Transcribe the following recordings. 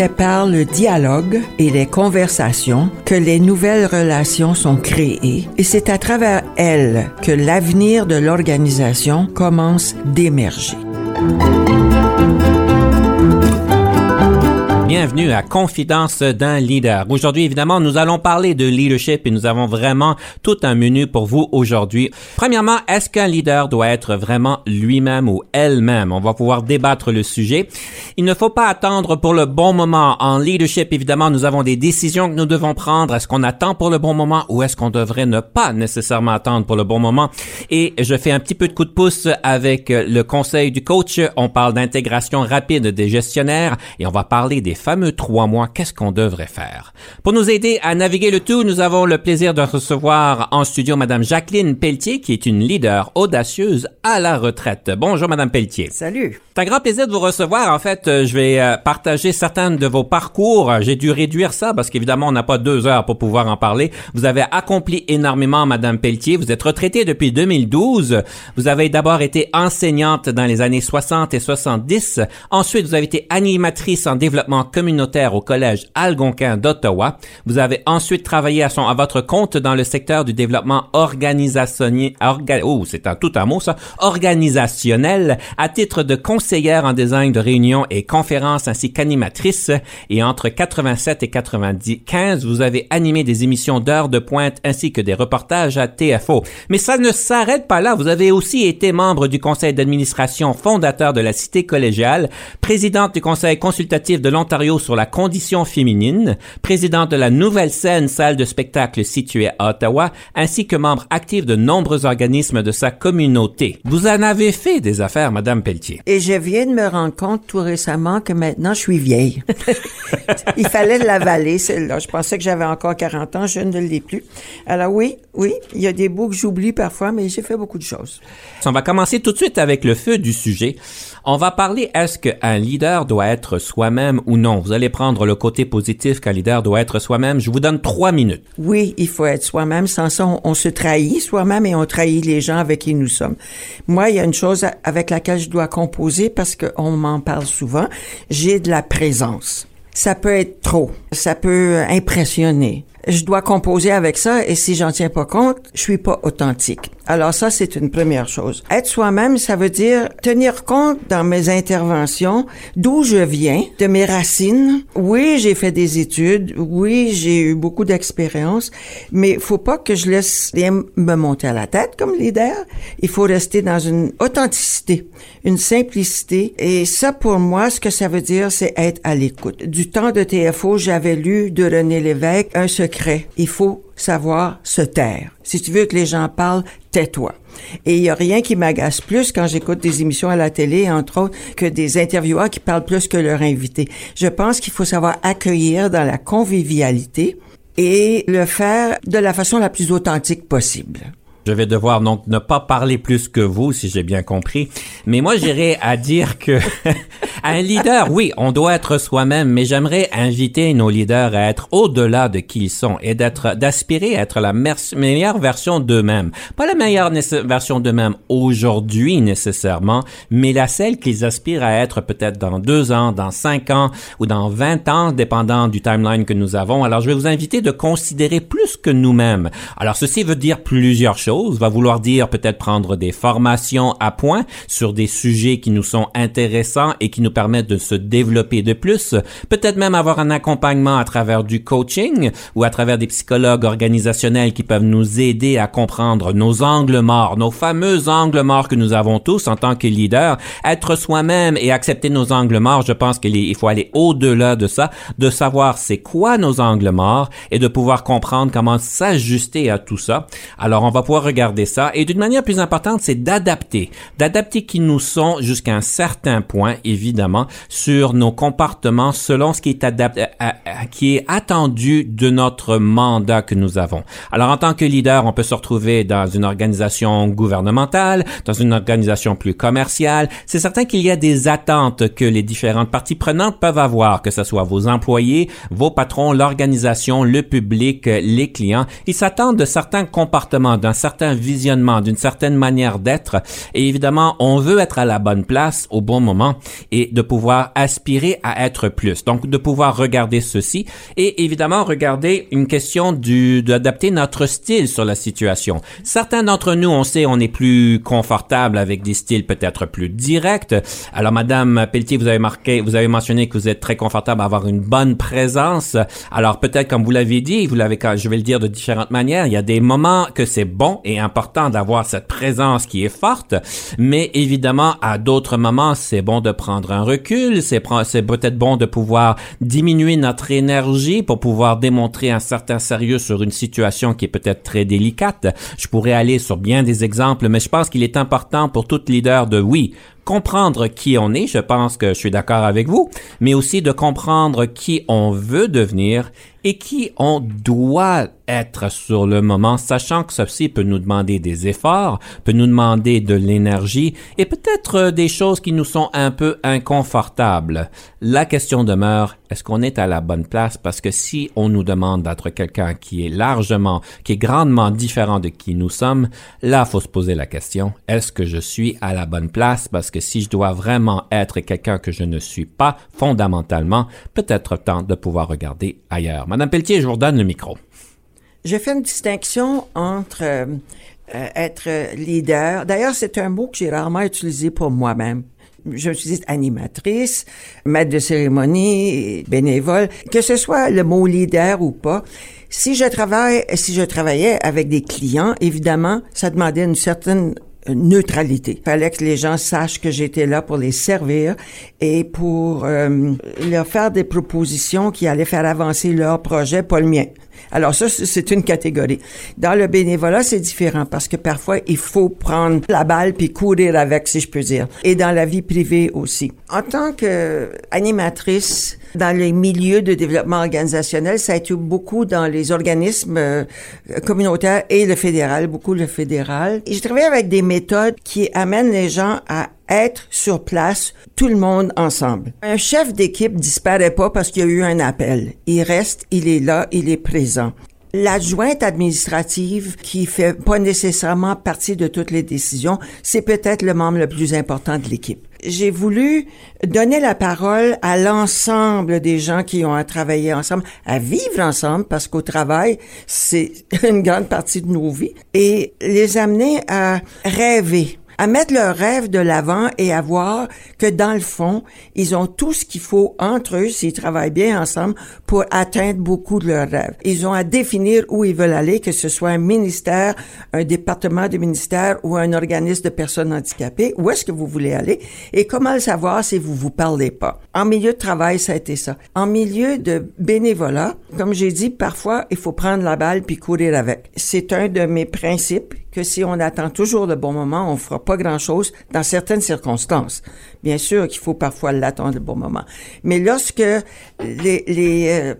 C'est par le dialogue et les conversations que les nouvelles relations sont créées et c'est à travers elles que l'avenir de l'organisation commence d'émerger. Bienvenue à Confidence d'un leader. Aujourd'hui, évidemment, nous allons parler de leadership et nous avons vraiment tout un menu pour vous aujourd'hui. Premièrement, est-ce qu'un leader doit être vraiment lui-même ou elle-même? On va pouvoir débattre le sujet. Il ne faut pas attendre pour le bon moment. En leadership, évidemment, nous avons des décisions que nous devons prendre. Est-ce qu'on attend pour le bon moment ou est-ce qu'on devrait ne pas nécessairement attendre pour le bon moment? Et je fais un petit peu de coup de pouce avec le conseil du coach. On parle d'intégration rapide des gestionnaires et on va parler des fameux trois mois, qu'est-ce qu'on devrait faire? Pour nous aider à naviguer le tout, nous avons le plaisir de recevoir en studio Madame Jacqueline Pelletier, qui est une leader audacieuse à la retraite. Bonjour Madame Pelletier. Salut. C'est un grand plaisir de vous recevoir. En fait, euh, je vais euh, partager certains de vos parcours. J'ai dû réduire ça parce qu'évidemment, on n'a pas deux heures pour pouvoir en parler. Vous avez accompli énormément, Madame Pelletier. Vous êtes retraitée depuis 2012. Vous avez d'abord été enseignante dans les années 60 et 70. Ensuite, vous avez été animatrice en développement communautaire au Collège Algonquin d'Ottawa. Vous avez ensuite travaillé à, son, à votre compte dans le secteur du développement organisationnel, orga, oh, c'est un, tout un mot ça, organisationnel, à titre de conseillère en design de réunions et conférences ainsi qu'animatrice. Et entre 87 et 95, vous avez animé des émissions d'heures de pointe ainsi que des reportages à TFO. Mais ça ne s'arrête pas là. Vous avez aussi été membre du conseil d'administration fondateur de la Cité collégiale, présidente du conseil consultatif de l'Ontario sur la condition féminine, présidente de la Nouvelle Scène, salle de spectacle située à Ottawa, ainsi que membre actif de nombreux organismes de sa communauté. Vous en avez fait des affaires, Madame Pelletier. Et je viens de me rendre compte tout récemment que maintenant je suis vieille. Il fallait l'avaler, celle-là. Je pensais que j'avais encore 40 ans, je ne l'ai plus. Alors oui, oui, il y a des bouts que j'oublie parfois, mais j'ai fait beaucoup de choses. On va commencer tout de suite avec le feu du sujet. On va parler est-ce qu'un leader doit être soi-même ou non? Vous allez prendre le côté positif qu'un leader doit être soi-même. Je vous donne trois minutes. Oui, il faut être soi-même. Sans ça, on, on se trahit soi-même et on trahit les gens avec qui nous sommes. Moi, il y a une chose avec laquelle je dois composer parce qu'on m'en parle souvent. J'ai de la présence. Ça peut être trop. Ça peut impressionner. Je dois composer avec ça et si j'en tiens pas compte, je suis pas authentique. Alors ça, c'est une première chose. Être soi-même, ça veut dire tenir compte dans mes interventions d'où je viens, de mes racines. Oui, j'ai fait des études. Oui, j'ai eu beaucoup d'expérience. Mais faut pas que je laisse rien me monter à la tête comme leader. Il faut rester dans une authenticité, une simplicité. Et ça, pour moi, ce que ça veut dire, c'est être à l'écoute. Du temps de TFO, j'avais lu de René Lévesque un. Il faut savoir se taire. Si tu veux que les gens parlent, tais-toi. Et il y a rien qui m'agace plus quand j'écoute des émissions à la télé, entre autres, que des intervieweurs qui parlent plus que leur invité. Je pense qu'il faut savoir accueillir dans la convivialité et le faire de la façon la plus authentique possible. Je vais devoir donc ne pas parler plus que vous, si j'ai bien compris. Mais moi, j'irais à dire que un leader, oui, on doit être soi-même, mais j'aimerais inviter nos leaders à être au-delà de qui ils sont et d'être, d'aspirer à être la meilleure version d'eux-mêmes. Pas la meilleure version d'eux-mêmes aujourd'hui nécessairement, mais la celle qu'ils aspirent à être peut-être dans deux ans, dans cinq ans ou dans vingt ans, dépendant du timeline que nous avons. Alors, je vais vous inviter de considérer plus que nous-mêmes. Alors, ceci veut dire plusieurs choses va vouloir dire peut-être prendre des formations à point sur des sujets qui nous sont intéressants et qui nous permettent de se développer de plus, peut-être même avoir un accompagnement à travers du coaching ou à travers des psychologues organisationnels qui peuvent nous aider à comprendre nos angles morts, nos fameux angles morts que nous avons tous en tant que leaders, être soi-même et accepter nos angles morts, je pense qu'il faut aller au-delà de ça, de savoir c'est quoi nos angles morts et de pouvoir comprendre comment s'ajuster à tout ça. Alors on va pouvoir regarder ça. Et d'une manière plus importante, c'est d'adapter. D'adapter qui nous sont jusqu'à un certain point, évidemment, sur nos comportements selon ce qui est adapté, euh, euh, qui est attendu de notre mandat que nous avons. Alors, en tant que leader, on peut se retrouver dans une organisation gouvernementale, dans une organisation plus commerciale. C'est certain qu'il y a des attentes que les différentes parties prenantes peuvent avoir, que ce soit vos employés, vos patrons, l'organisation, le public, les clients. Ils s'attendent de certains comportements, d'un certain visionnement, d'une certaine manière d'être. Et évidemment, on veut être à la bonne place au bon moment et de pouvoir aspirer à être plus. Donc, de pouvoir regarder ceci et évidemment regarder une question du, d'adapter notre style sur la situation. Certains d'entre nous, on sait, on est plus confortable avec des styles peut-être plus directs. Alors, Madame Pelletier, vous avez marqué, vous avez mentionné que vous êtes très confortable à avoir une bonne présence. Alors, peut-être, comme vous l'avez dit, vous l'avez, je vais le dire de différentes manières, il y a des moments que c'est bon et important d'avoir cette présence qui est forte, mais évidemment, à d'autres moments, c'est bon de prendre un recul, c'est, peut-être bon de pouvoir diminuer notre énergie pour pouvoir démontrer un certain sérieux sur une situation qui est peut-être très délicate. Je pourrais aller sur bien des exemples, mais je pense qu'il est important pour tout leader de, oui, comprendre qui on est, je pense que je suis d'accord avec vous, mais aussi de comprendre qui on veut devenir et qui on doit être sur le moment, sachant que ceci peut nous demander des efforts, peut nous demander de l'énergie et peut-être des choses qui nous sont un peu inconfortables. La question demeure, est-ce qu'on est à la bonne place? Parce que si on nous demande d'être quelqu'un qui est largement, qui est grandement différent de qui nous sommes, là, faut se poser la question, est-ce que je suis à la bonne place? Parce que si je dois vraiment être quelqu'un que je ne suis pas fondamentalement, peut-être temps de pouvoir regarder ailleurs. Madame Pelletier, je vous redonne le micro. Je fais une distinction entre euh, être leader. D'ailleurs, c'est un mot que j'ai rarement utilisé pour moi-même. Je suis animatrice, maître de cérémonie, bénévole. Que ce soit le mot leader ou pas, si je travaille, si je travaillais avec des clients, évidemment, ça demandait une certaine neutralité. Il fallait que les gens sachent que j'étais là pour les servir et pour euh, leur faire des propositions qui allaient faire avancer leur projet, pas le mien. Alors ça, c'est une catégorie. Dans le bénévolat, c'est différent parce que parfois, il faut prendre la balle puis courir avec, si je peux dire. Et dans la vie privée aussi. En tant qu'animatrice, dans les milieux de développement organisationnel, ça a été beaucoup dans les organismes euh, communautaires et le fédéral, beaucoup le fédéral. Et je travaille avec des méthodes qui amènent les gens à être sur place, tout le monde ensemble. Un chef d'équipe disparaît pas parce qu'il y a eu un appel. Il reste, il est là, il est présent. L'adjointe administrative qui fait pas nécessairement partie de toutes les décisions, c'est peut-être le membre le plus important de l'équipe. J'ai voulu donner la parole à l'ensemble des gens qui ont à travailler ensemble, à vivre ensemble, parce qu'au travail, c'est une grande partie de nos vies, et les amener à rêver à mettre leurs rêves de l'avant et à voir que dans le fond, ils ont tout ce qu'il faut entre eux s'ils travaillent bien ensemble pour atteindre beaucoup de leurs rêves. Ils ont à définir où ils veulent aller, que ce soit un ministère, un département de ministère ou un organisme de personnes handicapées. Où est-ce que vous voulez aller et comment le savoir si vous vous parlez pas? En milieu de travail, ça a été ça. En milieu de bénévolat, comme j'ai dit, parfois, il faut prendre la balle puis courir avec. C'est un de mes principes que si on attend toujours le bon moment, on fera pas grand-chose dans certaines circonstances. Bien sûr qu'il faut parfois l'attendre le bon moment. Mais lorsque les, les euh,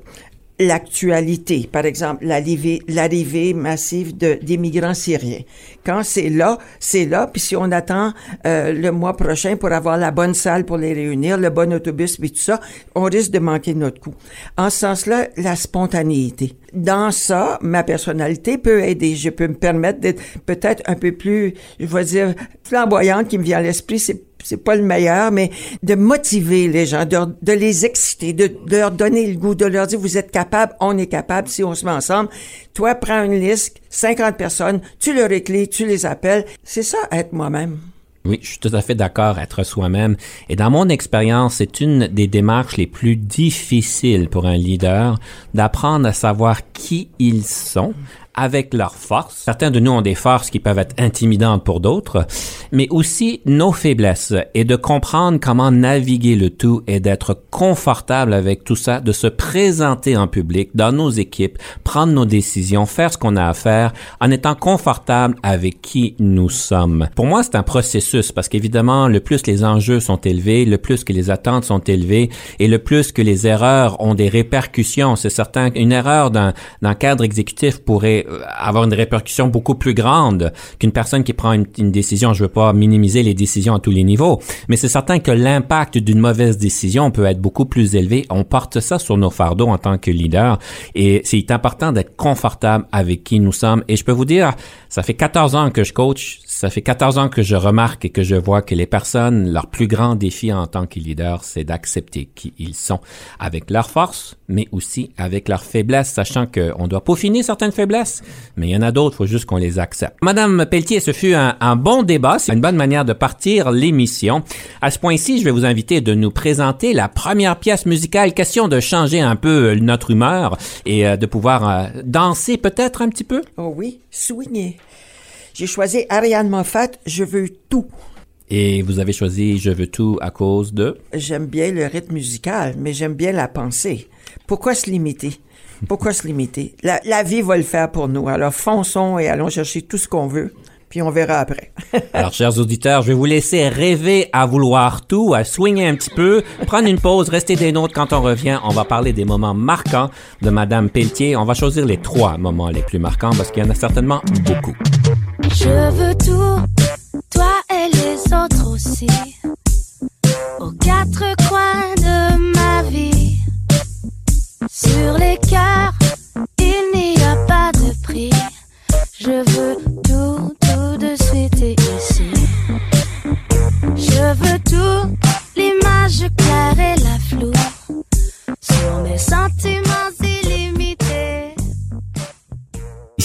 l'actualité, par exemple l'arrivée massive de d'immigrants syriens. Quand c'est là, c'est là. Puis si on attend euh, le mois prochain pour avoir la bonne salle pour les réunir, le bon autobus, puis tout ça, on risque de manquer notre coup. En ce sens-là, la spontanéité. Dans ça, ma personnalité peut aider. Je peux me permettre d'être peut-être un peu plus, je vais dire, flamboyante qui me vient à l'esprit. C'est c'est pas le meilleur, mais de motiver les gens, de, les exciter, de, leur donner le goût, de leur dire vous êtes capable, on est capable si on se met ensemble. Toi, prends une liste, 50 personnes, tu leur écris, tu les appelles. C'est ça, être moi-même. Oui, je suis tout à fait d'accord, être soi-même. Et dans mon expérience, c'est une des démarches les plus difficiles pour un leader d'apprendre à savoir qui ils sont, avec leurs forces. Certains de nous ont des forces qui peuvent être intimidantes pour d'autres, mais aussi nos faiblesses et de comprendre comment naviguer le tout et d'être confortable avec tout ça, de se présenter en public, dans nos équipes, prendre nos décisions, faire ce qu'on a à faire en étant confortable avec qui nous sommes. Pour moi, c'est un processus parce qu'évidemment, le plus les enjeux sont élevés, le plus que les attentes sont élevées et le plus que les erreurs ont des répercussions. C'est certain qu'une erreur dans cadre exécutif pourrait euh, avoir une répercussion beaucoup plus grande qu'une personne qui prend une, décision. Je veux pas minimiser les décisions à tous les niveaux, mais c'est certain que l'impact d'une mauvaise décision peut être beaucoup plus élevé. On porte ça sur nos fardeaux en tant que leader et c'est important d'être confortable avec qui nous sommes. Et je peux vous dire, ça fait 14 ans que je coach, ça fait 14 ans que je remarque et que je vois que les personnes, leur plus grand défi en tant que leader, c'est d'accepter qui ils sont avec leurs forces, mais aussi avec leurs faiblesses, sachant qu'on doit peaufiner certaines faiblesses, mais il y en a d'autres, il faut juste qu'on les accepte. Madame Pelletier, ce fut un, un bon débat, c'est une bonne manière de partir l'émission. À ce point-ci, je vais vous inviter de nous présenter la première pièce musicale, question de changer un peu notre humeur et euh, de pouvoir euh, danser peut-être un petit peu. Oh oui, swinguer. J'ai choisi Ariane Moffat, Je veux tout. Et vous avez choisi Je veux tout à cause de? J'aime bien le rythme musical, mais j'aime bien la pensée. Pourquoi se limiter? Pourquoi se limiter? La, la vie va le faire pour nous. Alors fonçons et allons chercher tout ce qu'on veut, puis on verra après. Alors, chers auditeurs, je vais vous laisser rêver à vouloir tout, à swinger un petit peu, prendre une pause, rester des nôtres quand on revient. On va parler des moments marquants de Madame Pelletier. On va choisir les trois moments les plus marquants parce qu'il y en a certainement beaucoup. Je veux tout, toi et les autres aussi,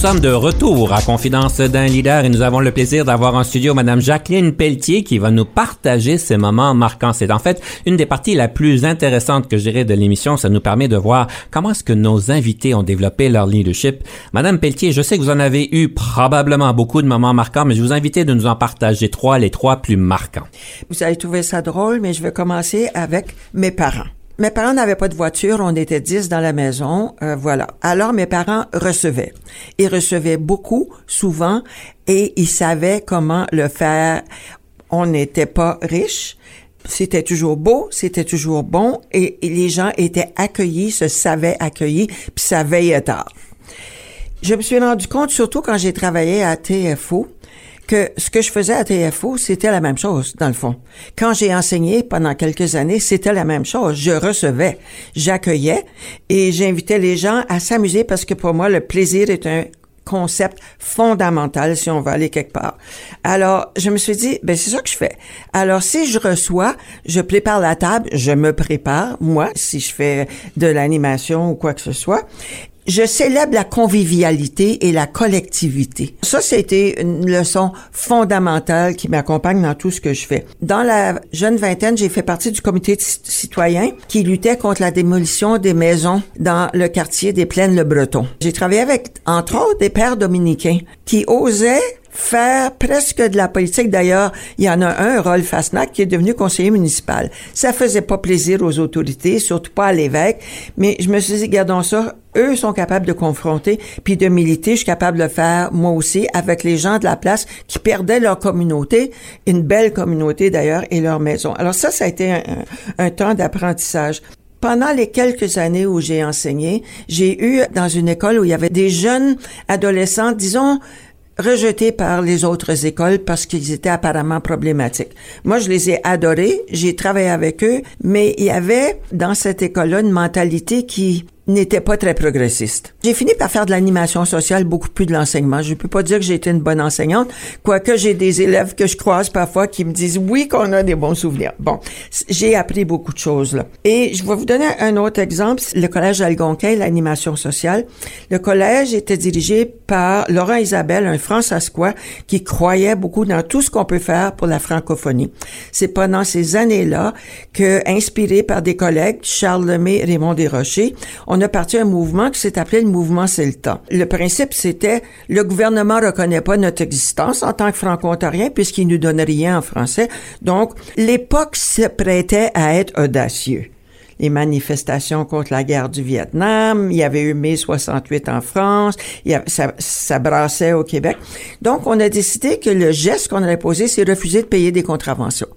sommes de retour à Confidence d'un leader et nous avons le plaisir d'avoir en studio Madame Jacqueline Pelletier qui va nous partager ces moments marquants. C'est en fait une des parties la plus intéressantes que je dirais de l'émission. Ça nous permet de voir comment est-ce que nos invités ont développé leur leadership. Madame Pelletier, je sais que vous en avez eu probablement beaucoup de moments marquants, mais je vous invite de nous en partager trois, les trois plus marquants. Vous allez trouver ça drôle, mais je vais commencer avec mes parents. Mes parents n'avaient pas de voiture, on était dix dans la maison, euh, voilà. Alors mes parents recevaient. Ils recevaient beaucoup, souvent, et ils savaient comment le faire. On n'était pas riches, c'était toujours beau, c'était toujours bon, et, et les gens étaient accueillis, se savaient accueillis, puis ça veillait tard. Je me suis rendu compte, surtout quand j'ai travaillé à TFO, que ce que je faisais à TFO, c'était la même chose, dans le fond. Quand j'ai enseigné pendant quelques années, c'était la même chose. Je recevais, j'accueillais et j'invitais les gens à s'amuser parce que pour moi, le plaisir est un concept fondamental si on va aller quelque part. Alors, je me suis dit, ben c'est ça que je fais. Alors, si je reçois, je prépare la table, je me prépare, moi, si je fais de l'animation ou quoi que ce soit, je célèbre la convivialité et la collectivité. Ça, c'était une leçon fondamentale qui m'accompagne dans tout ce que je fais. Dans la jeune vingtaine, j'ai fait partie du comité de citoyen qui luttait contre la démolition des maisons dans le quartier des Plaines-le Breton. J'ai travaillé avec, entre autres, des pères dominicains qui osaient faire presque de la politique. D'ailleurs, il y en a un, Rolf Fasnac, qui est devenu conseiller municipal. Ça faisait pas plaisir aux autorités, surtout pas à l'évêque, mais je me suis dit, gardons ça, eux sont capables de confronter, puis de militer, je suis capable de le faire moi aussi avec les gens de la place qui perdaient leur communauté, une belle communauté d'ailleurs, et leur maison. Alors ça, ça a été un, un temps d'apprentissage. Pendant les quelques années où j'ai enseigné, j'ai eu dans une école où il y avait des jeunes adolescents, disons, rejetés par les autres écoles parce qu'ils étaient apparemment problématiques. Moi, je les ai adorés, j'ai travaillé avec eux, mais il y avait dans cette école-là une mentalité qui n'était pas très progressiste. J'ai fini par faire de l'animation sociale, beaucoup plus de l'enseignement. Je peux pas dire que j'ai été une bonne enseignante, quoique j'ai des élèves que je croise parfois qui me disent oui qu'on a des bons souvenirs. Bon, j'ai appris beaucoup de choses là. Et je vais vous donner un autre exemple, le collège Algonquin, l'animation sociale. Le collège était dirigé par Laurent Isabelle, un François qui croyait beaucoup dans tout ce qu'on peut faire pour la francophonie. C'est pendant ces années-là que, inspiré par des collègues, Charles Lemay, Raymond Desrochers, on a parti un mouvement qui s'est appelé le mouvement Celta. Le principe, c'était le gouvernement reconnaît pas notre existence en tant que franco-ontarien puisqu'il nous donne rien en français. Donc, l'époque se prêtait à être audacieux les manifestations contre la guerre du Vietnam, il y avait eu mai 68 en France, ça, brassait au Québec. Donc, on a décidé que le geste qu'on allait poser, c'est refuser de payer des contraventions.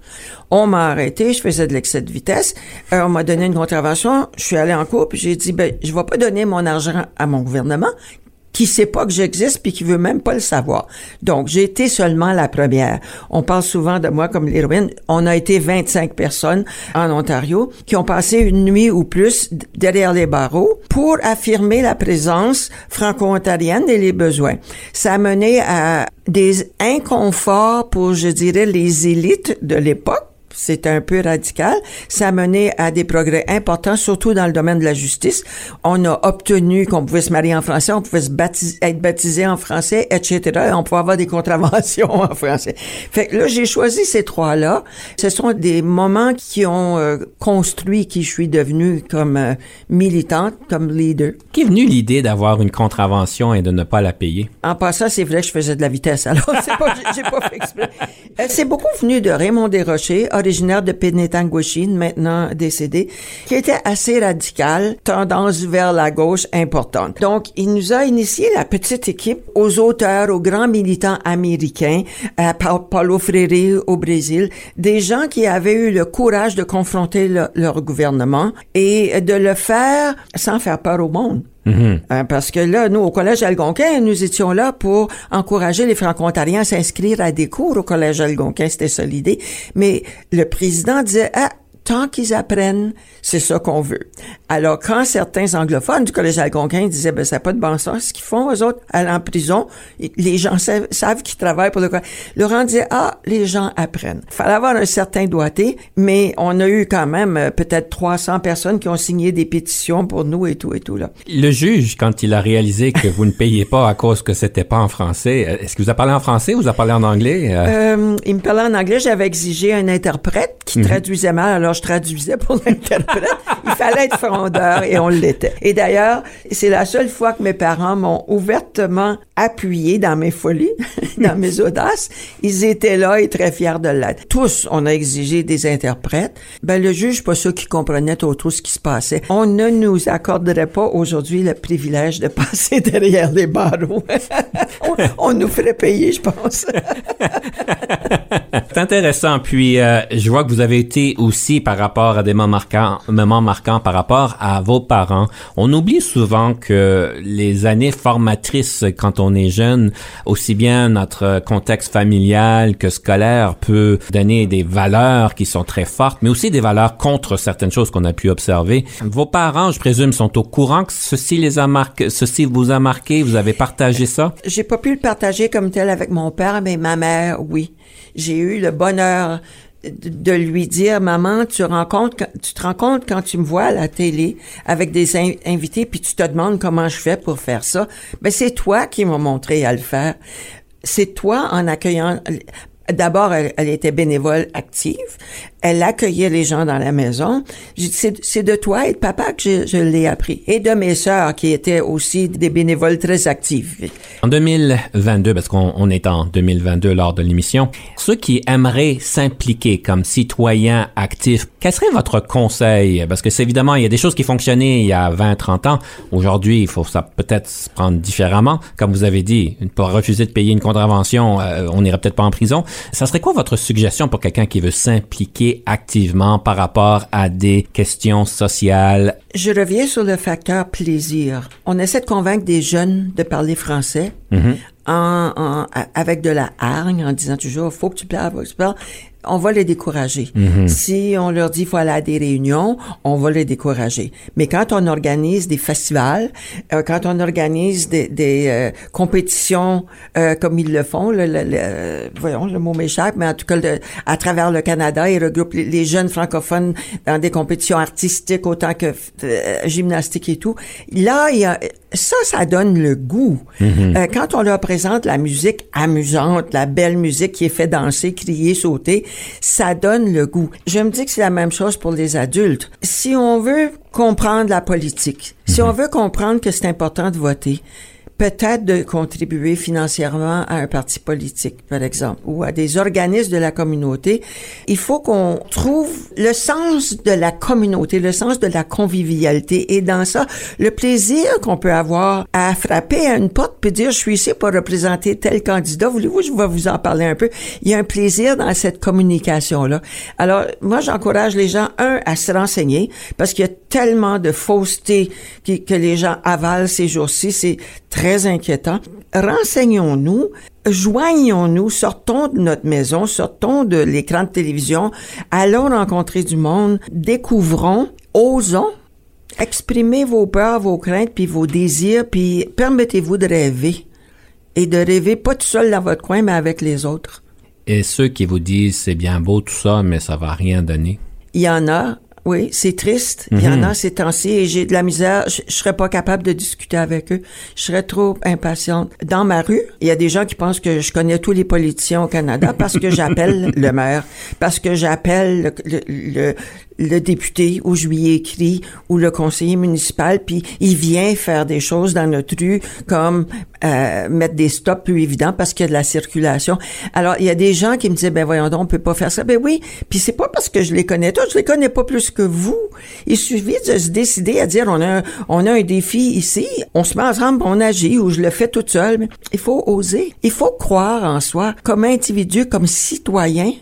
On m'a arrêté, je faisais de l'excès de vitesse. Euh, on m'a donné une contravention, je suis allé en cours, puis j'ai dit, ben, je vais pas donner mon argent à mon gouvernement qui sait pas que j'existe puis qui veut même pas le savoir. Donc, j'ai été seulement la première. On parle souvent de moi comme l'héroïne. On a été 25 personnes en Ontario qui ont passé une nuit ou plus derrière les barreaux pour affirmer la présence franco-ontarienne et les besoins. Ça a mené à des inconforts pour, je dirais, les élites de l'époque c'est un peu radical. Ça a mené à des progrès importants, surtout dans le domaine de la justice. On a obtenu qu'on pouvait se marier en français, on pouvait se baptiser, être baptisé en français, etc. Et on pouvait avoir des contraventions en français. Fait que là, j'ai choisi ces trois-là. Ce sont des moments qui ont euh, construit qui je suis devenue comme euh, militante, comme leader. Qui est venue l'idée d'avoir une contravention et de ne pas la payer? En passant, c'est vrai que je faisais de la vitesse. Alors, c'est pas, j'ai pas fait exprès. Euh, c'est beaucoup venu de Raymond Desrochers, originaire de Penetanguishene, maintenant décédé, qui était assez radical, tendance vers la gauche importante. Donc, il nous a initié la petite équipe aux auteurs, aux grands militants américains, à Paulo Freire au Brésil, des gens qui avaient eu le courage de confronter leur gouvernement et de le faire sans faire peur au monde. Hein, parce que là, nous, au Collège Algonquin, nous étions là pour encourager les Franco-Ontariens à s'inscrire à des cours au Collège Algonquin. C'était ça l'idée. Mais le président disait, ah, tant qu'ils apprennent, c'est ça qu'on veut. Alors, quand certains anglophones du Collège algonquin disaient, ben, ça n'a pas de bon sens, ce qu'ils font, eux autres, aller en prison, les gens savent, qu'ils travaillent pour le Collège. Laurent disait, ah, les gens apprennent. Il fallait avoir un certain doigté, mais on a eu quand même euh, peut-être 300 personnes qui ont signé des pétitions pour nous et tout et tout, là. Le juge, quand il a réalisé que vous ne payez pas à cause que c'était pas en français, euh, est-ce que vous a parlé en français ou vous a parlé en anglais? Euh? euh il me parlait en anglais, j'avais exigé un interprète qui mhm. traduisait mal, alors je traduisais pour l'interprète. Il fallait être frondeur et on l'était. Et d'ailleurs, c'est la seule fois que mes parents m'ont ouvertement appuyé dans mes folies, dans mes audaces. Ils étaient là et très fiers de l'être. Tous, on a exigé des interprètes. Ben, le juge, pas ceux qui comprenaient trop, trop ce qui se passait. On ne nous accorderait pas aujourd'hui le privilège de passer derrière les barreaux. on, on, nous ferait payer, je pense. C'est intéressant. Puis, euh, je vois que vous avez été aussi par rapport à des moments marquants, moments marquants par rapport à vos parents. On oublie souvent que les années formatrices, quand on est jeune, aussi bien notre contexte familial que scolaire peut donner des valeurs qui sont très fortes, mais aussi des valeurs contre certaines choses qu'on a pu observer. Vos parents, je présume, sont au courant que ceci les a marqué, ceci vous a marqué, vous avez partagé ça? J'ai pas pu le partager comme tel avec mon père, mais ma mère, oui. J'ai eu le bonheur de lui dire maman tu compte tu te rends compte quand tu me vois à la télé avec des invités puis tu te demandes comment je fais pour faire ça ben c'est toi qui m'as montré à le faire. C'est toi en accueillant D'abord, elle, était bénévole active elle accueillait les gens dans la maison. C'est de toi et de papa que je, l'ai appris. Et de mes sœurs qui étaient aussi des bénévoles très actifs. En 2022, parce qu'on est en 2022 lors de l'émission, ceux qui aimeraient s'impliquer comme citoyens actifs, quel serait votre conseil? Parce que c'est évidemment, il y a des choses qui fonctionnaient il y a 20, 30 ans. Aujourd'hui, il faut ça peut-être se prendre différemment. Comme vous avez dit, pour refuser de payer une contravention, euh, on n'irait peut-être pas en prison. Ça serait quoi votre suggestion pour quelqu'un qui veut s'impliquer activement par rapport à des questions sociales. Je reviens sur le facteur plaisir. On essaie de convaincre des jeunes de parler français en, avec de la hargne, en disant toujours, faut que tu parles, faut que tu parles. On va les décourager. Si on leur dit qu'il faut aller à des réunions, on va les décourager. Mais quand on organise des festivals, euh, quand on organise des, des euh, compétitions euh, comme ils le font, le, le- le- voyons, le mot m'échappe, mais en tout cas, le- à travers le Canada, ils regroupent les, les jeunes francophones dans des compétitions artistiques autant que euh, gymnastique et tout. Là, il y a, ça, ça donne le goût. Euh, quand on leur présente la musique amusante, la belle musique qui est fait danser, crier, sauter, ça donne le goût. Je me dis que c'est la même chose pour les adultes. Si on veut comprendre la politique, si on veut comprendre que c'est important de voter, peut-être de contribuer financièrement à un parti politique, par exemple, ou à des organismes de la communauté, il faut qu'on trouve le sens de la communauté, le sens de la convivialité. Et dans ça, le plaisir qu'on peut avoir à frapper à une porte puis dire, je suis ici pour représenter tel candidat. Voulez-vous, je vais vous en parler un peu? Il y a un plaisir dans cette communication-là. Alors, moi, j'encourage les gens, un, à se renseigner, parce qu'il y a tellement de fausseté que les gens avalent ces jours-ci. C'est inquiétant. Renseignons-nous, joignons-nous, sortons de notre maison, sortons de l'écran de télévision, allons rencontrer du monde, découvrons, osons, exprimez vos peurs, vos craintes, puis vos désirs, puis permettez-vous de rêver. Et de rêver pas tout seul dans votre coin, mais avec les autres. Et ceux qui vous disent c'est bien beau tout ça, mais ça va rien donner. Il y en a, oui, c'est triste. Il y en a ces temps-ci et j'ai de la misère. Je, je serais pas capable de discuter avec eux. Je serais trop impatiente. Dans ma rue, il y a des gens qui pensent que je connais tous les politiciens au Canada parce que j'appelle le maire, parce que j'appelle le, le, le- le député ou je lui écris ou le conseiller municipal puis il vient faire des choses dans notre rue comme euh, mettre des stops plus évidents parce qu'il y a de la circulation. Alors il y a des gens qui me disaient ben voyons donc on peut pas faire ça. Ben oui, puis c'est pas parce que je les connais tous, je les connais pas plus que vous. Il suffit de se décider à dire on a on a un défi ici, on se met ensemble, on agit ou je le fais toute seule. Il faut oser, il faut croire en soi comme individu, comme citoyen,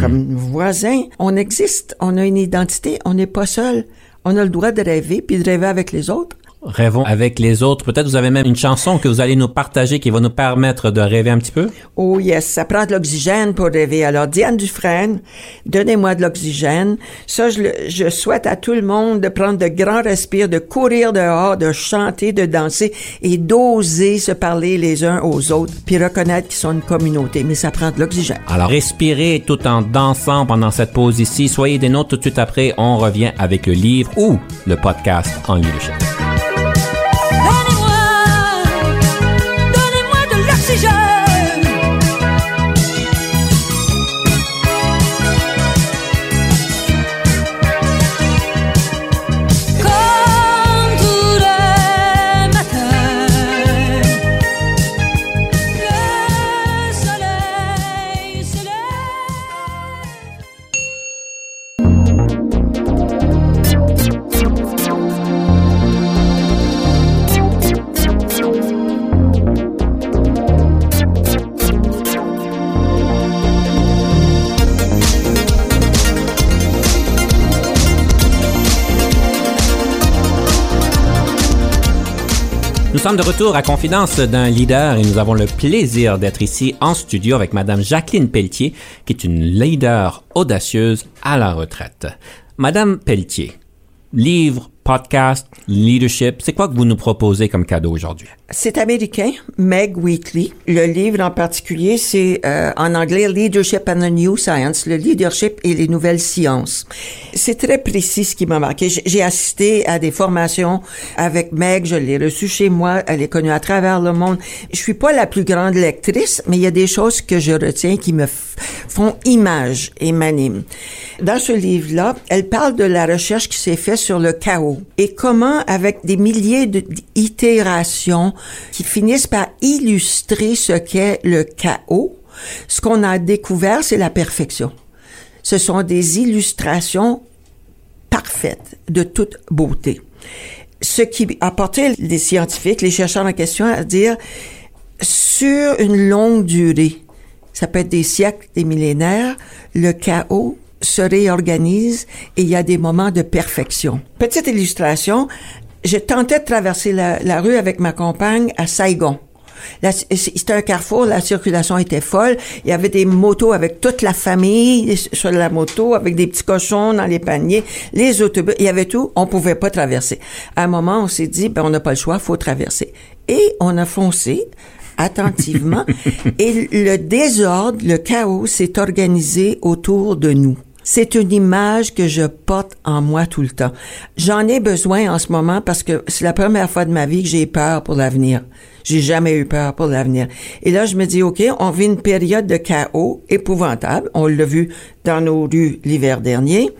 comme voisin. On existe, on a une identité, on n'est pas seul. On a le droit de rêver puis de rêver avec les autres. Rêvons avec les autres. Peut-être vous avez même une chanson que vous allez nous partager qui va nous permettre de rêver un petit peu. Oh yes, ça prend de l'oxygène pour rêver. Alors Diane Dufresne, donnez-moi de l'oxygène. Ça, je, je souhaite à tout le monde de prendre de grands respires, de courir dehors, de chanter, de danser et d'oser se parler les uns aux autres, puis reconnaître qu'ils sont une communauté. Mais ça prend de l'oxygène. Alors, respirez tout en dansant pendant cette pause ici. Soyez des nôtres tout de suite après. On revient avec le livre ou le podcast en. Donnez-moi, donnez-moi de sommes de retour à Confidence d'un leader et nous avons le plaisir d'être ici en studio avec Madame Jacqueline Pelletier, qui est une leader audacieuse à la retraite. Madame Pelletier, livre, podcast, leadership, c'est quoi que vous nous proposez comme cadeau aujourd'hui? C'est américain, Meg Weekly. Le livre en particulier, c'est euh, en anglais Leadership and the New Science, le leadership et les nouvelles sciences. C'est très précis ce qui m'a marqué. J'ai- assisté à des formations avec Meg, je l'ai reçue chez moi, elle est connue à travers le monde. Je suis pas la plus grande lectrice, mais il y a des choses que je retiens qui me font image et m'animent. Dans ce livre-là, elle parle de la recherche qui s'est faite sur le chaos et comment, avec des milliers d'itérations qui finissent par illustrer ce qu'est le chaos, ce qu'on a découvert, c'est la perfection. Ce sont des illustrations parfaites, de toute beauté. Ce qui a porté les scientifiques, les chercheurs en question à dire, sur une longue durée, ça peut être des siècles, des millénaires, le chaos se réorganise et il y a des moments de perfection. Petite illustration, je tentais de traverser la, la rue avec ma compagne à Saigon. C'était un carrefour, la circulation était folle. Il y avait des motos avec toute la famille sur la moto, avec des petits cochons dans les paniers, les autobus, il y avait tout. On pouvait pas traverser. À un moment, on s'est dit, ben, on n'a pas le choix, faut traverser. Et on a foncé attentivement. et le désordre, le chaos s'est organisé autour de nous. C'est une image que je porte en moi tout le temps. J'en ai besoin en ce moment parce que c'est la première fois de ma vie que j'ai peur pour l'avenir. J'ai jamais eu peur pour l'avenir. Et là, je me dis, OK, on vit une période de chaos épouvantable. On l'a vu dans nos rues l'hiver dernier.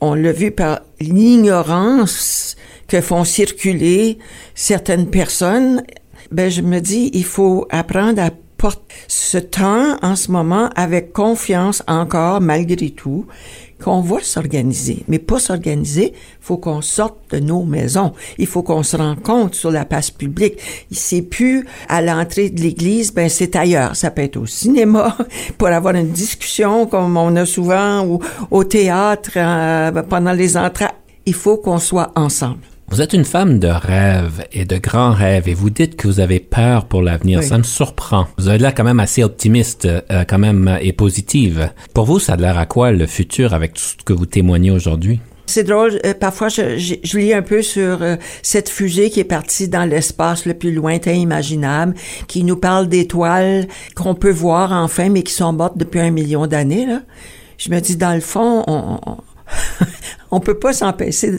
On l'a vu par l'ignorance que font circuler certaines personnes. Ben, je me dis, il faut apprendre à porter ce temps en ce moment avec confiance encore, malgré tout, qu'on va s'organiser. Mais pour s'organiser, faut qu'on sorte de nos maisons. Il faut qu'on se rencontre sur la place publique. C'est plus à l'entrée de l'église, ben c'est ailleurs. Ça peut être au cinéma pour avoir une discussion comme on a souvent ou au théâtre euh, pendant les entrées. Il faut qu'on soit ensemble. Vous êtes une femme de rêve et de grands rêves et vous dites que vous avez peur pour l'avenir. Oui. Ça me surprend. Vous avez l'air quand même assez optimiste, euh, quand même, euh, et positive. Pour vous, ça a l'air à quoi le futur avec tout ce que vous témoignez aujourd'hui? C'est drôle, euh, parfois je, je, je lis un peu sur euh, cette fusée qui est partie dans l'espace le plus lointain imaginable, qui nous parle d'étoiles qu'on peut voir enfin, mais qui sont mortes depuis un million d'années. Là. Je me dis, dans le fond, on, on, on peut pas s'empêcher,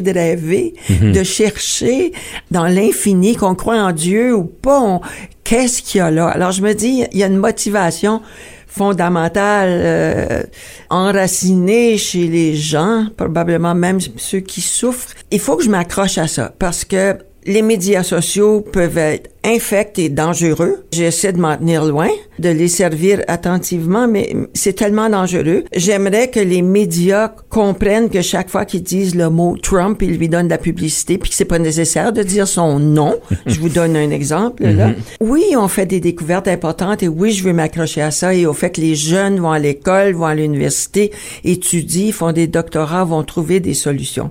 de rêver, de chercher dans l'infini, qu'on croit en Dieu ou pas. Qu'est-ce qu'il y a là? Alors je me dis, il y a une motivation fondamentale euh, enracinée chez les gens, probablement même ceux qui souffrent. Il faut que je m'accroche à ça parce que les médias sociaux peuvent être infects et dangereux. J'essaie de m'en tenir loin, de les servir attentivement, mais c'est tellement dangereux. J'aimerais que les médias comprennent que chaque fois qu'ils disent le mot Trump, ils lui donnent de la publicité, puis que c'est pas nécessaire de dire son nom. je vous donne un exemple, là. Oui, on fait des découvertes importantes et oui, je veux m'accrocher à ça et au fait que les jeunes vont à l'école, vont à l'université, étudient, font des doctorats, vont trouver des solutions.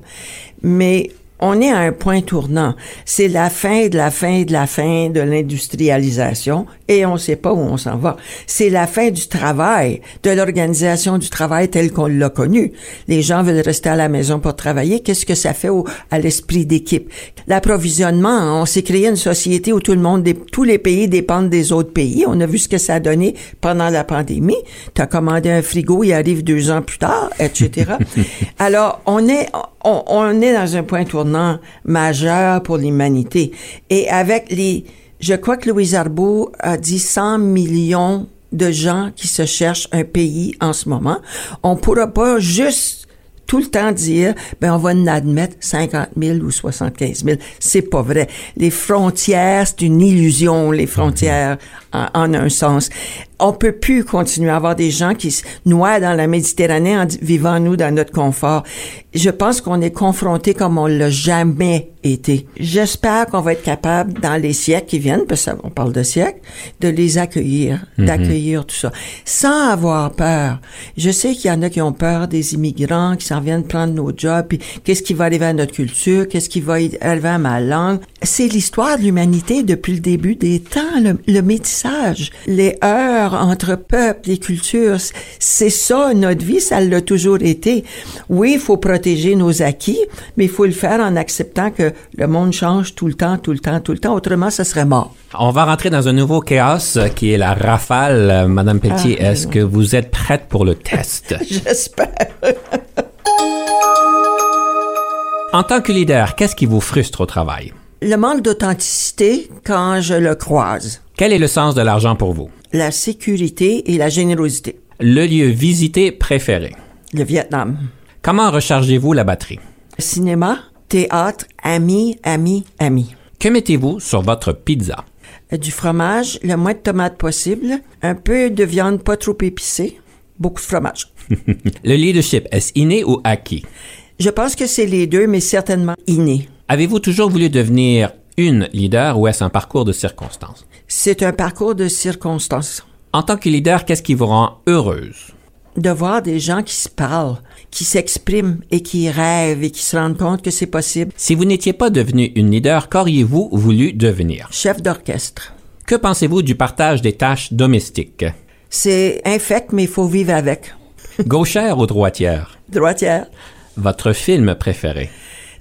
Mais on est à un point tournant. C'est la fin de la fin de la fin de l'industrialisation et on ne sait pas où on s'en va. C'est la fin du travail, de l'organisation du travail tel qu'on l'a connu. Les gens veulent rester à la maison pour travailler. Qu'est-ce que ça fait au, à l'esprit d'équipe? L'approvisionnement, on s'est créé une société où tout le monde, tous les pays dépendent des autres pays. On a vu ce que ça a donné pendant la pandémie. Tu as commandé un frigo, il arrive deux ans plus tard, etc. Alors, on est, on, on est dans un point tournant majeur pour l'humanité. Et avec les, je crois que Louise Arbault a dit 100 millions de gens qui se cherchent un pays en ce moment. On pourra pas juste tout le temps dire, ben on va en admettre 50 000 ou 75 000. C'est pas vrai. Les frontières, c'est une illusion, les frontières, en, un sens. On peut plus continuer à avoir des gens qui se noient dans la Méditerranée en vivant, nous, dans notre confort. Je pense qu'on est confronté comme on l'a jamais été. J'espère qu'on va être capable, dans les siècles qui viennent, parce qu'on parle de siècles, de les accueillir, d'accueillir tout ça, sans avoir peur. Je sais qu'il y en a qui ont peur des immigrants, qui s'en viennent prendre nos jobs, puis qu'est-ce qui va arriver à notre culture, qu'est-ce qui va arriver à ma langue. C'est l'histoire de l'humanité depuis le début des temps, le, le métissage, les heures entre peuples et cultures. C'est ça, notre vie, ça l'a toujours été. Oui, il faut protéger nos acquis, mais il faut le faire en acceptant que le monde change tout le temps, tout le temps, tout le temps. Autrement, ça serait mort. On va rentrer dans un nouveau chaos euh, qui est la rafale. Euh, Madame Pelletier, Ah, est-ce que vous êtes prête pour le test? J'espère. en tant que leader, qu'est-ce qui vous frustre au travail? Le manque d'authenticité quand je le croise. Quel est le sens de l'argent pour vous? La sécurité et la générosité. Le lieu visité préféré? Le Vietnam. Comment rechargez-vous la batterie? Cinéma, théâtre, amis, amis, amis. Que mettez-vous sur votre pizza? Du fromage, le moins de tomates possible, un peu de viande pas trop épicée, beaucoup de fromage. Le leadership, est-ce inné ou acquis? Je pense que c'est les deux, mais certainement inné. Avez-vous toujours voulu devenir une leader ou est-ce un parcours de circonstances? C'est un parcours de circonstances. En tant que leader, qu'est-ce qui vous rend heureuse? De voir des gens qui se parlent, qui s'expriment et qui rêvent et qui se rendent compte que c'est possible. Si vous n'étiez pas devenu une leader, qu'auriez-vous voulu devenir? Chef d'orchestre. Que pensez-vous du partage des tâches domestiques? C'est infect, mais il faut vivre avec. Gauchère ou droitière? Droitière. Votre film préféré?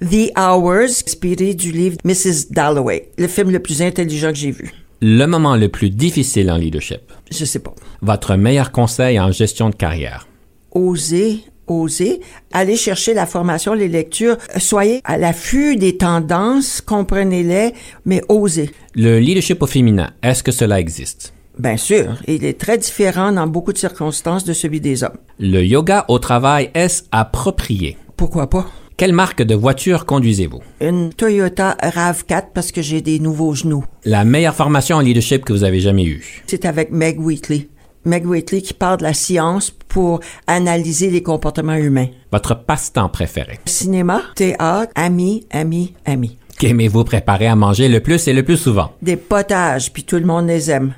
The Hours, inspiré du livre Mrs. Dalloway, le film le plus intelligent que j'ai vu. Le moment le plus difficile en leadership? Je sais pas. Votre meilleur conseil en gestion de carrière? Osez, osez, allez chercher la formation, les lectures, soyez à l'affût des tendances, comprenez-les, mais osez. Le leadership au féminin, est-ce que cela existe? Bien sûr, il est très différent dans beaucoup de circonstances de celui des hommes. Le yoga au travail, est-ce approprié? Pourquoi pas? Quelle marque de voiture conduisez-vous? Une Toyota RAV4 parce que j'ai des nouveaux genoux. La meilleure formation en leadership que vous avez jamais eue? C'est avec Meg Wheatley. Meg Wheatley qui parle de la science pour analyser les comportements humains. Votre passe-temps préféré? Cinéma, théâtre, amis, amis, amis. Qu'aimez-vous préparer à manger le plus et le plus souvent? Des potages, puis tout le monde les aime.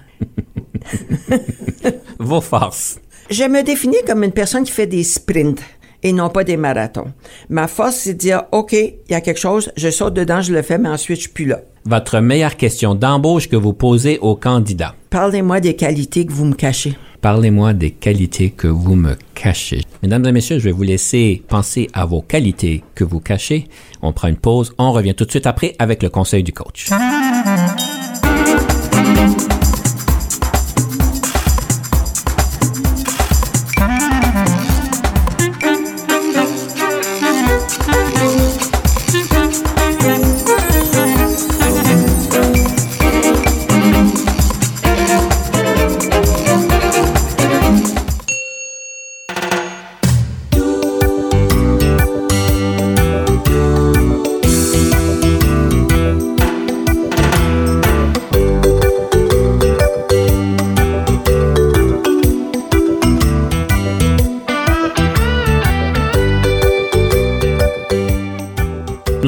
Vos forces? Je me définis comme une personne qui fait des sprints et non pas des marathons. Ma force, c'est de dire, OK, il y a quelque chose, je saute dedans, je le fais, mais ensuite, je suis plus là. Votre meilleure question d'embauche que vous posez aux candidats? Parlez-moi des qualités que vous me cachez. Parlez-moi des qualités que vous me cachez. Mesdames et messieurs, je vais vous laisser penser à vos qualités que vous cachez. On prend une pause. On revient tout de suite après avec le conseil du coach.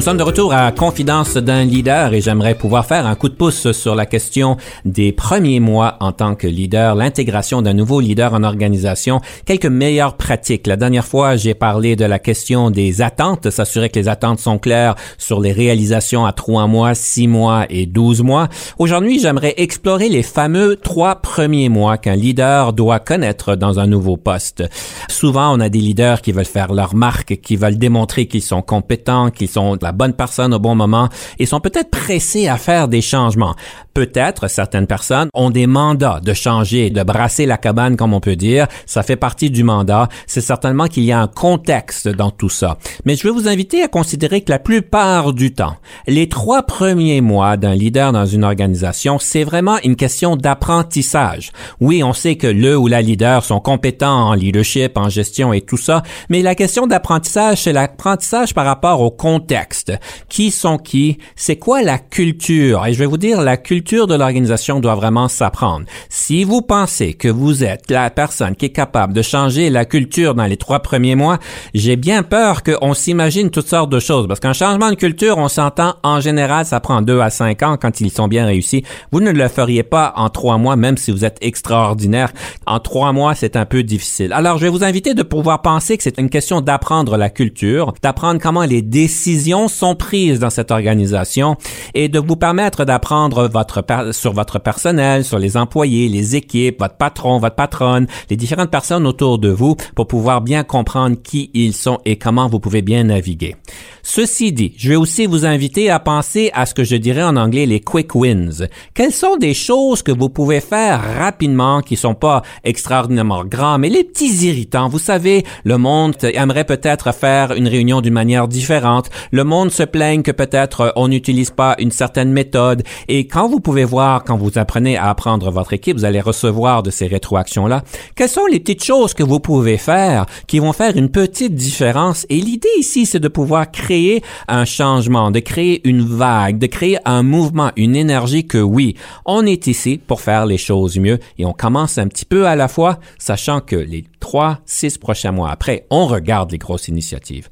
Nous sommes de retour à Confidence d'un leader et j'aimerais pouvoir faire un coup de pouce sur la question des premiers mois en tant que leader, l'intégration d'un nouveau leader en organisation, quelques meilleures pratiques. La dernière fois, j'ai parlé de la question des attentes, s'assurer que les attentes sont claires sur les réalisations à trois mois, six mois et douze mois. Aujourd'hui, j'aimerais explorer les fameux trois premiers mois qu'un leader doit connaître dans un nouveau poste. Souvent, on a des leaders qui veulent faire leur marque, qui veulent démontrer qu'ils sont compétents, qu'ils sont la bonne personne au bon moment et sont peut-être pressés à faire des changements. Peut-être certaines personnes ont des mandats de changer, de brasser la cabane comme on peut dire. Ça fait partie du mandat. C'est certainement qu'il y a un contexte dans tout ça. Mais je vais vous inviter à considérer que la plupart du temps, les trois premiers mois d'un leader dans une organisation, c'est vraiment une question d'apprentissage. Oui, on sait que le ou la leader sont compétents en leadership, en gestion et tout ça, mais la question d'apprentissage, c'est l'apprentissage par rapport au contexte. Qui sont qui? C'est quoi la culture? Et je vais vous dire, la culture de l'organisation doit vraiment s'apprendre. Si vous pensez que vous êtes la personne qui est capable de changer la culture dans les trois premiers mois, j'ai bien peur qu'on s'imagine toutes sortes de choses. Parce qu'un changement de culture, on s'entend, en général, ça prend deux à cinq ans quand ils sont bien réussis. Vous ne le feriez pas en trois mois, même si vous êtes extraordinaire. En trois mois, c'est un peu difficile. Alors, je vais vous inviter de pouvoir penser que c'est une question d'apprendre la culture, d'apprendre comment les décisions sont prises dans cette organisation et de vous permettre d'apprendre votre per- sur votre personnel, sur les employés, les équipes, votre patron, votre patronne, les différentes personnes autour de vous pour pouvoir bien comprendre qui ils sont et comment vous pouvez bien naviguer. Ceci dit, je vais aussi vous inviter à penser à ce que je dirais en anglais les quick wins. Quelles sont des choses que vous pouvez faire rapidement qui sont pas extraordinairement grands, mais les petits irritants? Vous savez, le monde aimerait peut-être faire une réunion d'une manière différente. Le monde se plaigne que peut-être on n'utilise pas une certaine méthode. Et quand vous pouvez voir, quand vous apprenez à apprendre votre équipe, vous allez recevoir de ces rétroactions-là. Quelles sont les petites choses que vous pouvez faire qui vont faire une petite différence? Et l'idée ici, c'est de pouvoir créer un changement, de créer une vague, de créer un mouvement, une énergie que oui, on est ici pour faire les choses mieux et on commence un petit peu à la fois, sachant que les trois, six prochains mois après, on regarde les grosses initiatives.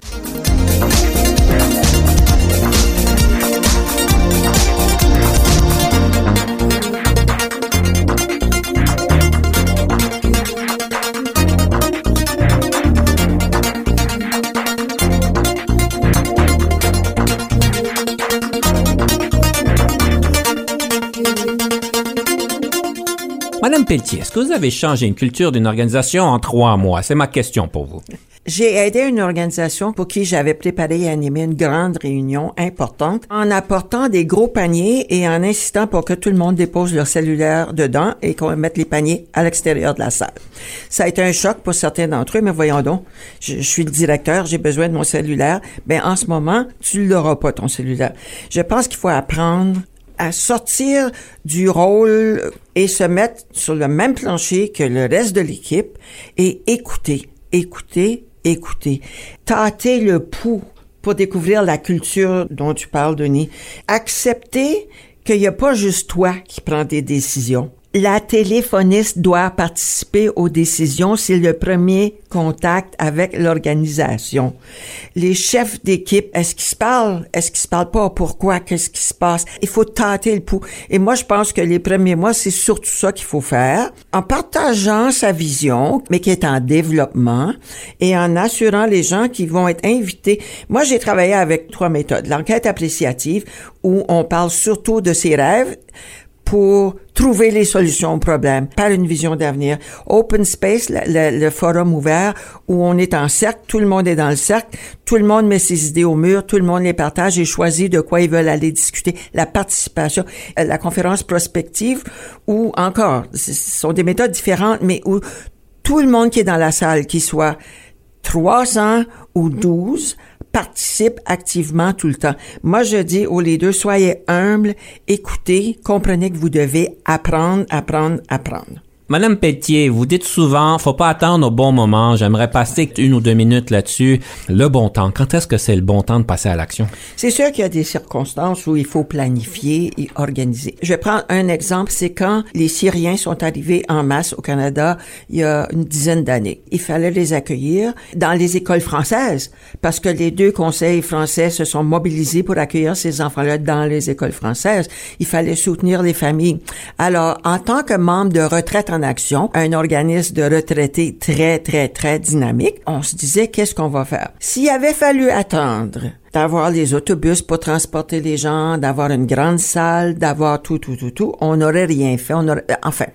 Est-ce que vous avez changé une culture d'une organisation en trois mois? C'est ma question pour vous. J'ai aidé une organisation pour qui j'avais préparé et animé une grande réunion importante en apportant des gros paniers et en insistant pour que tout le monde dépose leur cellulaire dedans et qu'on mette les paniers à l'extérieur de la salle. Ça a été un choc pour certains d'entre eux, mais voyons donc, je, je suis le directeur, j'ai besoin de mon cellulaire. Ben, en ce moment, tu l'auras pas, ton cellulaire. Je pense qu'il faut apprendre à sortir du rôle et se mettre sur le même plancher que le reste de l'équipe et écouter, écouter, écouter. Tâter le pouls pour découvrir la culture dont tu parles, Denis. Accepter qu'il n'y a pas juste toi qui prends des décisions. La téléphoniste doit participer aux décisions. C'est le premier contact avec l'organisation. Les chefs d'équipe, est-ce qu'ils se parlent? Est-ce qu'ils se parlent pas? Pourquoi? Qu'est-ce qui se passe? Il faut tâter le pouls. Et moi, je pense que les premiers mois, c'est surtout ça qu'il faut faire. En partageant sa vision, mais qui est en développement, et en assurant les gens qui vont être invités. Moi, j'ai travaillé avec trois méthodes. L'enquête appréciative, où on parle surtout de ses rêves, pour trouver les solutions aux problèmes par une vision d'avenir. Open Space, le, forum ouvert où on est en cercle, tout le monde est dans le cercle, tout le monde met ses idées au mur, tout le monde les partage et choisit de quoi ils veulent aller discuter. La participation, Euh, la conférence prospective où encore, ce sont des méthodes différentes, mais où tout le monde qui est dans la salle, qu'il soit 300 ou 12, participe activement tout le temps. Moi, je dis aux leaders, soyez humbles, écoutez, comprenez que vous devez apprendre, apprendre, apprendre. Madame Pelletier, vous dites souvent, faut pas attendre au bon moment. J'aimerais passer une ou deux minutes là-dessus. Le bon temps. Quand est-ce que c'est le bon temps de passer à l'action? C'est sûr qu'il y a des circonstances où il faut planifier et organiser. Je prendre un exemple, c'est quand les Syriens sont arrivés en masse au Canada il y a une dizaine d'années. Il fallait les accueillir dans les écoles françaises parce que les deux conseils français se sont mobilisés pour accueillir ces enfants-là dans les écoles françaises. Il fallait soutenir les familles. Alors, en tant que membre de retraite en action, un organisme de retraités très, très, très dynamique, on se disait qu'est-ce qu'on va faire? S'il avait fallu attendre d'avoir les autobus pour transporter les gens, d'avoir une grande salle, d'avoir tout, tout, tout, tout, on n'aurait rien fait. Enfin,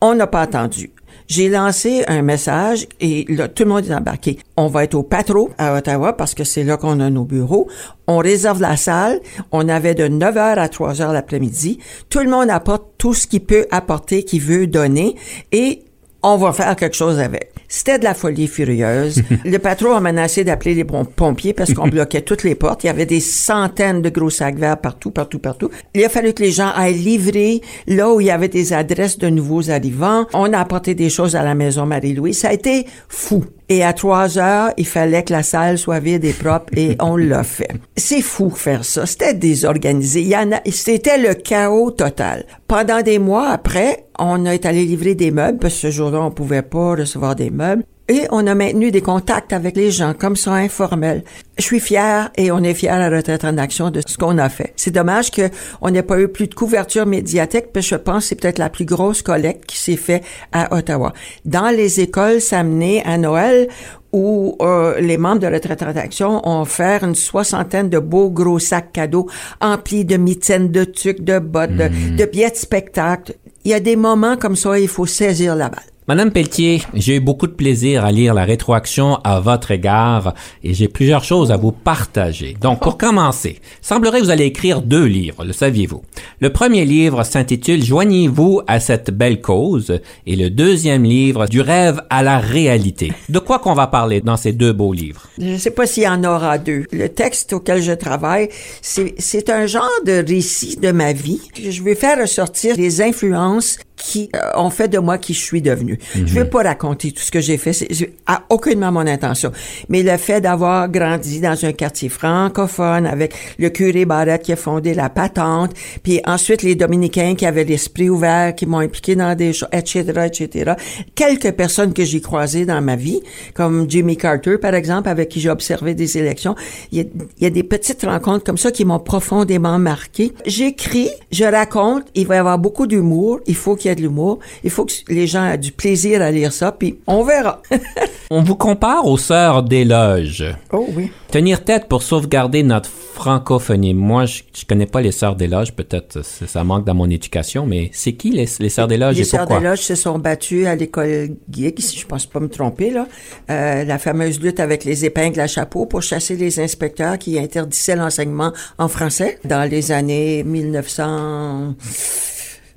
on n'a pas attendu. J'ai lancé un message et là, tout le monde est embarqué. On va être au Patro à Ottawa parce que c'est là qu'on a nos bureaux. On réserve la salle. On avait de 9h à 3h l'après-midi. Tout le monde apporte tout ce qu'il peut apporter, qu'il veut donner et on va faire quelque chose avec. C'était de la folie furieuse. le patron a menacé d'appeler les pom- pompiers parce qu'on bloquait toutes les portes. Il y avait des centaines de gros sacs verts partout, partout, partout. Il a fallu que les gens aillent livrer là où il y avait des adresses de nouveaux arrivants. On a apporté des choses à la maison Marie-Louise. Ça a été fou. Et à trois heures, il fallait que la salle soit vide et propre et on l'a fait. C'est fou faire ça. C'était désorganisé. Il y en a, c'était le chaos total. Pendant des mois après, on est allé livrer des meubles parce que ce jour-là, on pouvait pas recevoir des meubles. Et on a maintenu des contacts avec les gens, comme ça, informels. Je suis fière et on est fiers à retraite en action de ce qu'on a fait. C'est dommage que on n'ait pas eu plus de couverture médiatique, parce que je pense que c'est peut-être la plus grosse collecte qui s'est faite à Ottawa. Dans les écoles, ça menait à Noël où euh, les membres de Retraite en Action ont fait une soixantaine de beaux gros sacs cadeaux emplis de mitaines, de tucs, de bottes, de, de billets de spectacle. Il y a des moments comme ça, il faut saisir la balle. Madame Pelletier, j'ai eu beaucoup de plaisir à lire la rétroaction à votre égard et j'ai plusieurs choses à vous partager. Donc, pour commencer, semblerait que vous allez écrire deux livres, le saviez-vous? Le premier livre s'intitule Joignez-vous à cette belle cause et le deuxième livre Du rêve à la réalité. De quoi qu'on va parler dans ces deux beaux livres? Je ne sais pas s'il y en aura deux. Le texte auquel je travaille, c'est un genre de récit de ma vie. Je veux faire ressortir les influences qui euh, ont fait de moi qui je suis devenu. Je veux pas raconter tout ce que j'ai fait, c'est c'est à aucunement mon intention. Mais le fait d'avoir grandi dans un quartier francophone avec le curé Barrette qui a fondé la patente, puis ensuite les dominicains qui avaient l'esprit ouvert, qui m'ont impliqué dans des choses, etc., etc. Quelques personnes que j'ai croisées dans ma vie, comme Jimmy Carter, par exemple, avec qui j'ai observé des élections. Il y a, il y a des petites rencontres comme ça qui m'ont profondément marqué. J'écris, je raconte, il va y avoir beaucoup d'humour, il faut qu'il y ait de l'humour, il faut que les gens aient du plaisir à lire ça, puis on verra. On vous compare aux sœurs d'éloge. oh oui. Tenir tête pour sauvegarder notre francophonie. Moi, je, je connais pas les sœurs d'éloge. Peut-être ça, ça manque dans mon éducation, mais c'est qui les, les sœurs d'éloge Les et sœurs pourquoi? des loges se sont battues à l'école Guigue, si je pense pas me tromper, là. Euh, la fameuse lutte avec les épingles à chapeau pour chasser les inspecteurs qui interdisaient l'enseignement en français dans les années 1900.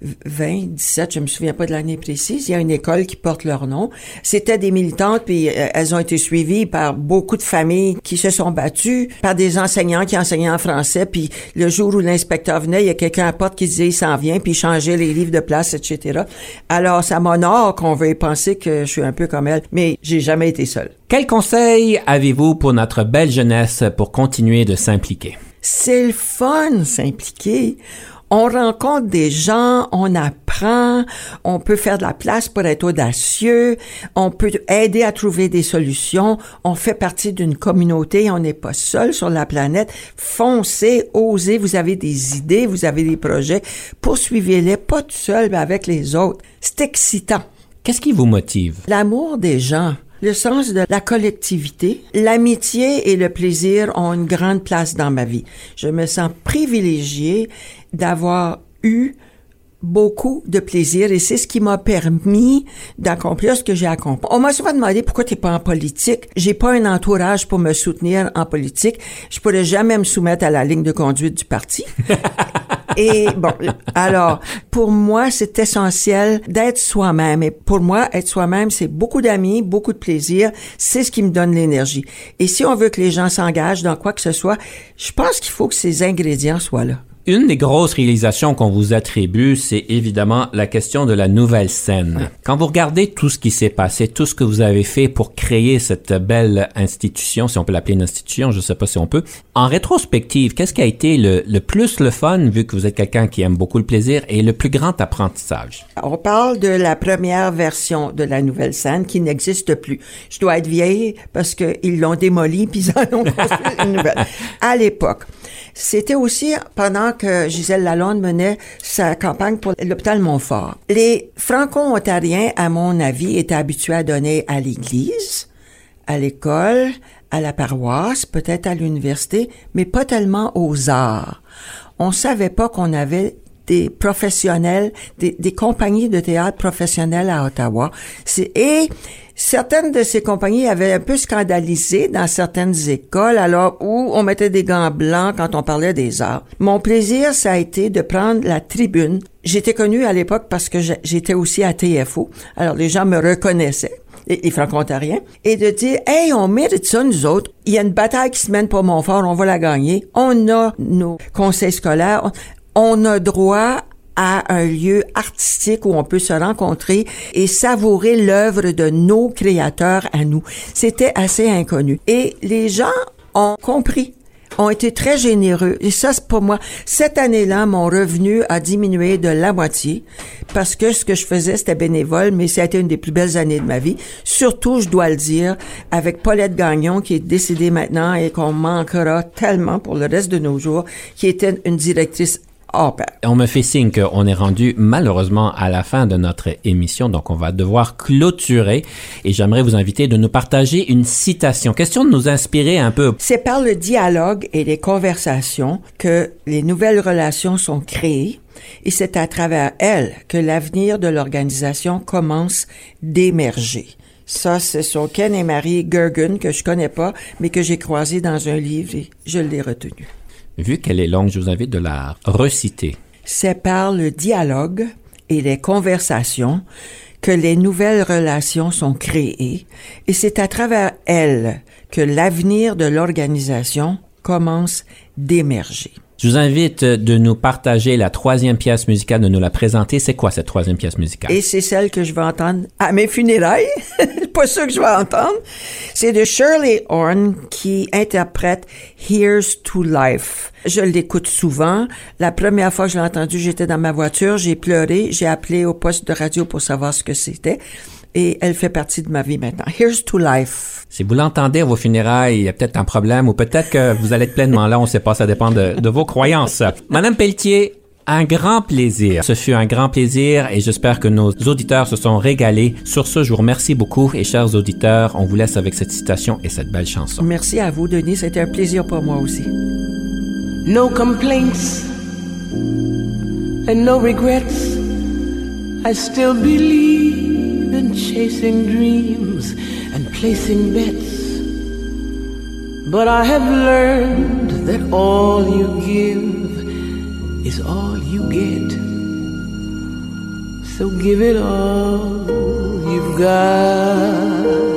20, 17, je me souviens pas de l'année précise, il y a une école qui porte leur nom. C'était des militantes, puis euh, elles ont été suivies par beaucoup de familles qui se sont battues, par des enseignants qui enseignaient en français, puis le jour où l'inspecteur venait, il y a quelqu'un à la porte qui disait il s'en vient, puis il changeait les livres de place, etc. Alors, ça m'honore qu'on veuille penser que je suis un peu comme elle, mais j'ai jamais été seule. Quel conseil avez-vous pour notre belle jeunesse pour continuer de s'impliquer? C'est le fun s'impliquer. On rencontre des gens, on apprend, on peut faire de la place pour être audacieux, on peut aider à trouver des solutions, on fait partie d'une communauté, on n'est pas seul sur la planète. Foncez, osez, vous avez des idées, vous avez des projets, poursuivez-les, pas tout seul, mais avec les autres. C'est excitant. Qu'est-ce qui vous motive? L'amour des gens, le sens de la collectivité, l'amitié et le plaisir ont une grande place dans ma vie. Je me sens privilégiée d'avoir eu beaucoup de plaisir et c'est ce qui m'a permis d'accomplir ce que j'ai accompli. On m'a souvent demandé pourquoi t'es pas en politique. J'ai pas un entourage pour me soutenir en politique. Je pourrais jamais me soumettre à la ligne de conduite du parti. Et bon, alors, pour moi, c'est essentiel d'être soi-même. Et pour moi, être soi-même, c'est beaucoup d'amis, beaucoup de plaisir. C'est ce qui me donne l'énergie. Et si on veut que les gens s'engagent dans quoi que ce soit, je pense qu'il faut que ces ingrédients soient là. Une des grosses réalisations qu'on vous attribue, c'est évidemment la question de la nouvelle scène. Quand vous regardez tout ce qui s'est passé, tout ce que vous avez fait pour créer cette belle institution, si on peut l'appeler une institution, je sais pas si on peut, en rétrospective, qu'est-ce qui a été le, le plus le fun, vu que vous êtes quelqu'un qui aime beaucoup le plaisir, et le plus grand apprentissage? On parle de la première version de la nouvelle scène qui n'existe plus. Je dois être vieille parce qu'ils l'ont démolie puis ils en ont construit une nouvelle. À l'époque, c'était aussi pendant que Gisèle Lalonde menait sa campagne pour l'hôpital Montfort. Les franco-ontariens, à mon avis, étaient habitués à donner à l'église, à l'école, à la paroisse, peut-être à l'université, mais pas tellement aux arts. On savait pas qu'on avait des professionnels, des, des compagnies de théâtre professionnelles à Ottawa. Et certaines de ces compagnies avaient un peu scandalisé dans certaines écoles, alors où on mettait des gants blancs quand on parlait des arts. Mon plaisir, ça a été de prendre la tribune. J'étais connue à l'époque parce que j'étais aussi à TFO. Alors les gens me reconnaissaient les, franco-ontariens, et de dire, hey, on mérite ça, nous autres. Il y a une bataille qui se mène pour Montfort, on va la gagner. On a nos conseils scolaires, on a droit à un lieu artistique où on peut se rencontrer et savourer l'œuvre de nos créateurs à nous. C'était assez inconnu. Et les gens ont compris ont été très généreux. Et ça, c'est pour moi. Cette année-là, mon revenu a diminué de la moitié parce que ce que je faisais, c'était bénévole, mais ça a été une des plus belles années de ma vie. Surtout, je dois le dire, avec Paulette Gagnon, qui est décédée maintenant et qu'on manquera tellement pour le reste de nos jours, qui était une directrice hors pair. On me fait signe qu'on est rendu malheureusement à la fin de notre émission, donc on va devoir clôturer et j'aimerais vous inviter de nous partager une citation. Question de nous inspirer un peu. C'est par le dialogue et les conversations que les nouvelles relations sont créées et c'est à travers elles que l'avenir de l'organisation commence d'émerger. Ça, ce sont Ken et Marie Gergen, que je connais pas, mais que j'ai croisé dans un livre et je l'ai retenu. Vu qu'elle est longue, je vous invite de la reciter. C'est par le dialogue et les conversations que les nouvelles relations sont créées et c'est à travers elles que l'avenir de l'organisation commence d'émerger. Je vous invite de nous partager la troisième pièce musicale, de nous la présenter. C'est quoi cette troisième pièce musicale? Et c'est celle que je vais entendre à mes funérailles. Pas sûr que je vais entendre. C'est de Shirley Horn qui interprète Here's to Life. Je l'écoute souvent. La première fois que je l'ai entendu, j'étais dans ma voiture, j'ai pleuré, j'ai appelé au poste de radio pour savoir ce que c'était. Et elle fait partie de ma vie maintenant. Here's to Life. Si vous l'entendez à vos funérailles, il y a peut-être un problème ou peut-être que vous allez être pleinement là, on ne sait pas, ça dépend de, de vos croyances. Madame Pelletier, Un grand plaisir. Ce fut un grand plaisir et j'espère que nos auditeurs se sont régalés. Sur ce, je vous remercie beaucoup et chers auditeurs, on vous laisse avec cette citation et cette belle chanson. Merci à vous, Denis. C'était un plaisir pour moi aussi. No complaints and no regrets. I still believe chasing dreams and placing bets. But I have learned that all you give is all you get. So give it all you've got.